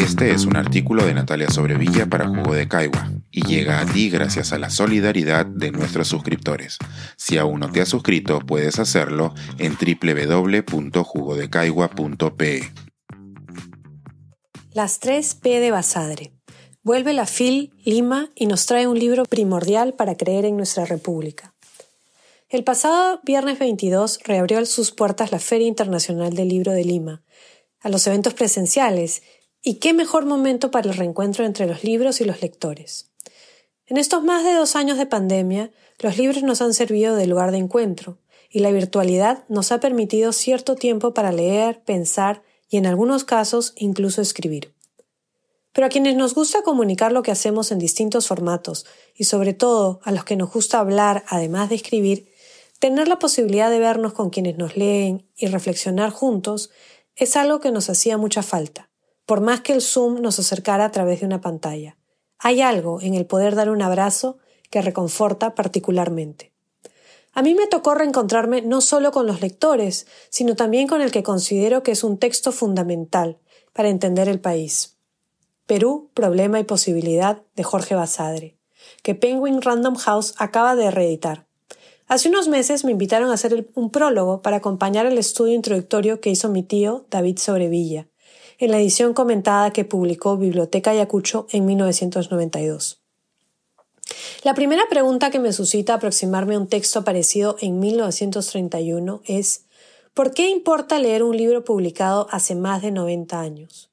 Este es un artículo de Natalia Sobrevilla para Jugo de Caigua y llega a ti gracias a la solidaridad de nuestros suscriptores. Si aún no te has suscrito, puedes hacerlo en www.jugodecaigua.pe. Las 3 P de Basadre. Vuelve la FIL Lima y nos trae un libro primordial para creer en nuestra república. El pasado viernes 22 reabrió sus puertas la Feria Internacional del Libro de Lima, a los eventos presenciales y qué mejor momento para el reencuentro entre los libros y los lectores. En estos más de dos años de pandemia, los libros nos han servido de lugar de encuentro, y la virtualidad nos ha permitido cierto tiempo para leer, pensar y en algunos casos incluso escribir. Pero a quienes nos gusta comunicar lo que hacemos en distintos formatos, y sobre todo a los que nos gusta hablar además de escribir, tener la posibilidad de vernos con quienes nos leen y reflexionar juntos es algo que nos hacía mucha falta por más que el Zoom nos acercara a través de una pantalla. Hay algo en el poder dar un abrazo que reconforta particularmente. A mí me tocó reencontrarme no solo con los lectores, sino también con el que considero que es un texto fundamental para entender el país. Perú, Problema y Posibilidad de Jorge Basadre, que Penguin Random House acaba de reeditar. Hace unos meses me invitaron a hacer un prólogo para acompañar el estudio introductorio que hizo mi tío David Sobrevilla, en la edición comentada que publicó Biblioteca Ayacucho en 1992. La primera pregunta que me suscita aproximarme a un texto aparecido en 1931 es ¿por qué importa leer un libro publicado hace más de 90 años?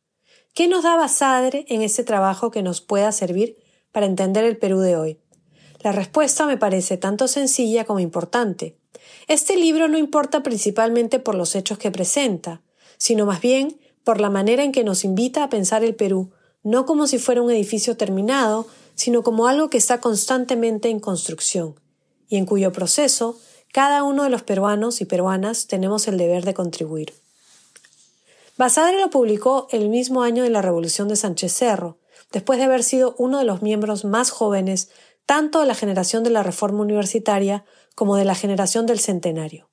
¿Qué nos da Basadre en ese trabajo que nos pueda servir para entender el Perú de hoy? La respuesta me parece tanto sencilla como importante. Este libro no importa principalmente por los hechos que presenta, sino más bien por la manera en que nos invita a pensar el Perú, no como si fuera un edificio terminado, sino como algo que está constantemente en construcción, y en cuyo proceso cada uno de los peruanos y peruanas tenemos el deber de contribuir. Basadre lo publicó el mismo año de la Revolución de Sánchez Cerro, después de haber sido uno de los miembros más jóvenes tanto de la generación de la Reforma Universitaria como de la generación del Centenario.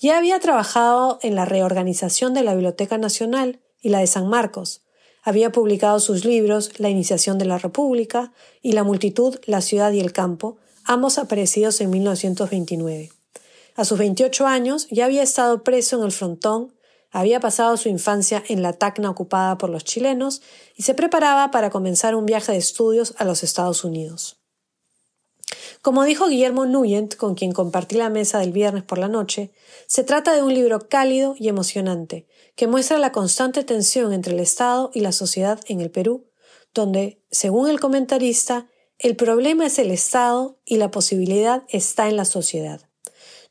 Ya había trabajado en la reorganización de la Biblioteca Nacional y la de San Marcos. Había publicado sus libros La Iniciación de la República y La Multitud, la Ciudad y el Campo, ambos aparecidos en 1929. A sus 28 años ya había estado preso en el frontón, había pasado su infancia en la Tacna ocupada por los chilenos y se preparaba para comenzar un viaje de estudios a los Estados Unidos. Como dijo Guillermo Nuyent, con quien compartí la mesa del viernes por la noche, se trata de un libro cálido y emocionante, que muestra la constante tensión entre el Estado y la sociedad en el Perú, donde, según el comentarista, el problema es el Estado y la posibilidad está en la sociedad.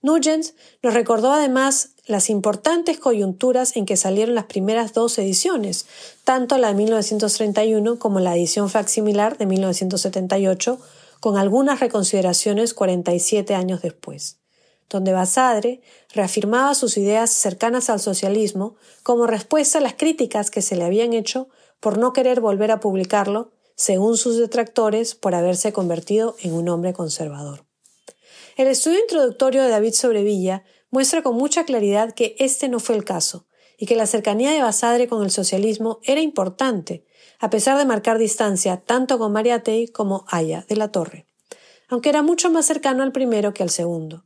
Nugent nos recordó además las importantes coyunturas en que salieron las primeras dos ediciones, tanto la de 1931 como la edición facsimilar de 1978, con algunas reconsideraciones 47 años después, donde Basadre reafirmaba sus ideas cercanas al socialismo como respuesta a las críticas que se le habían hecho por no querer volver a publicarlo, según sus detractores, por haberse convertido en un hombre conservador. El estudio introductorio de David Sobrevilla muestra con mucha claridad que este no fue el caso, y que la cercanía de Basadre con el socialismo era importante, a pesar de marcar distancia tanto con Mariátegui como Aya de la Torre, aunque era mucho más cercano al primero que al segundo.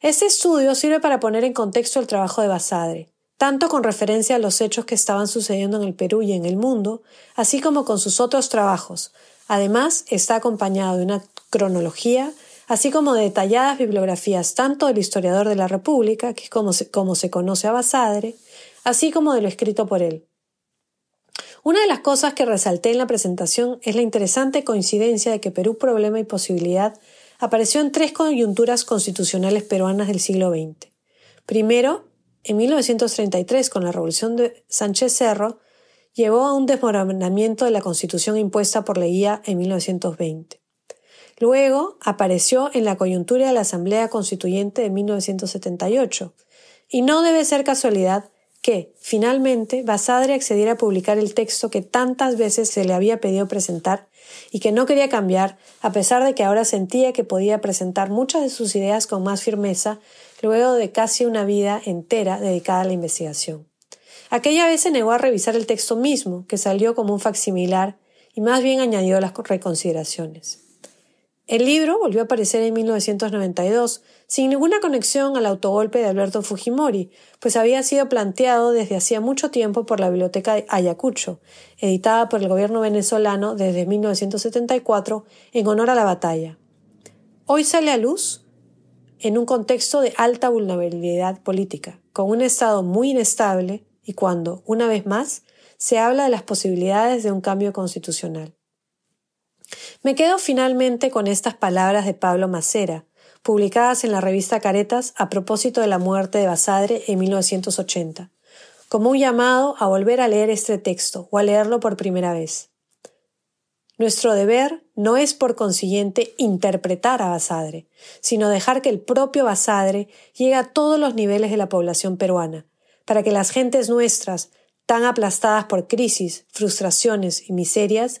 Este estudio sirve para poner en contexto el trabajo de Basadre, tanto con referencia a los hechos que estaban sucediendo en el Perú y en el mundo, así como con sus otros trabajos. Además, está acompañado de una cronología, así como de detalladas bibliografías tanto del historiador de la República, que es como se, como se conoce a Basadre, así como de lo escrito por él. Una de las cosas que resalté en la presentación es la interesante coincidencia de que Perú Problema y Posibilidad apareció en tres coyunturas constitucionales peruanas del siglo XX. Primero, en 1933, con la Revolución de Sánchez Cerro, llevó a un desmoronamiento de la constitución impuesta por Leguía en 1920. Luego apareció en la coyuntura de la Asamblea Constituyente de 1978. Y no debe ser casualidad que, finalmente, Basadre accediera a publicar el texto que tantas veces se le había pedido presentar y que no quería cambiar, a pesar de que ahora sentía que podía presentar muchas de sus ideas con más firmeza luego de casi una vida entera dedicada a la investigación. Aquella vez se negó a revisar el texto mismo, que salió como un facsimilar, y más bien añadió las reconsideraciones. El libro volvió a aparecer en 1992, sin ninguna conexión al autogolpe de Alberto Fujimori, pues había sido planteado desde hacía mucho tiempo por la Biblioteca de Ayacucho, editada por el gobierno venezolano desde 1974 en honor a la batalla. Hoy sale a luz en un contexto de alta vulnerabilidad política, con un Estado muy inestable y cuando, una vez más, se habla de las posibilidades de un cambio constitucional. Me quedo finalmente con estas palabras de Pablo Macera, publicadas en la revista Caretas a propósito de la muerte de Basadre en 1980, como un llamado a volver a leer este texto o a leerlo por primera vez. Nuestro deber no es por consiguiente interpretar a Basadre, sino dejar que el propio Basadre llegue a todos los niveles de la población peruana, para que las gentes nuestras, tan aplastadas por crisis, frustraciones y miserias,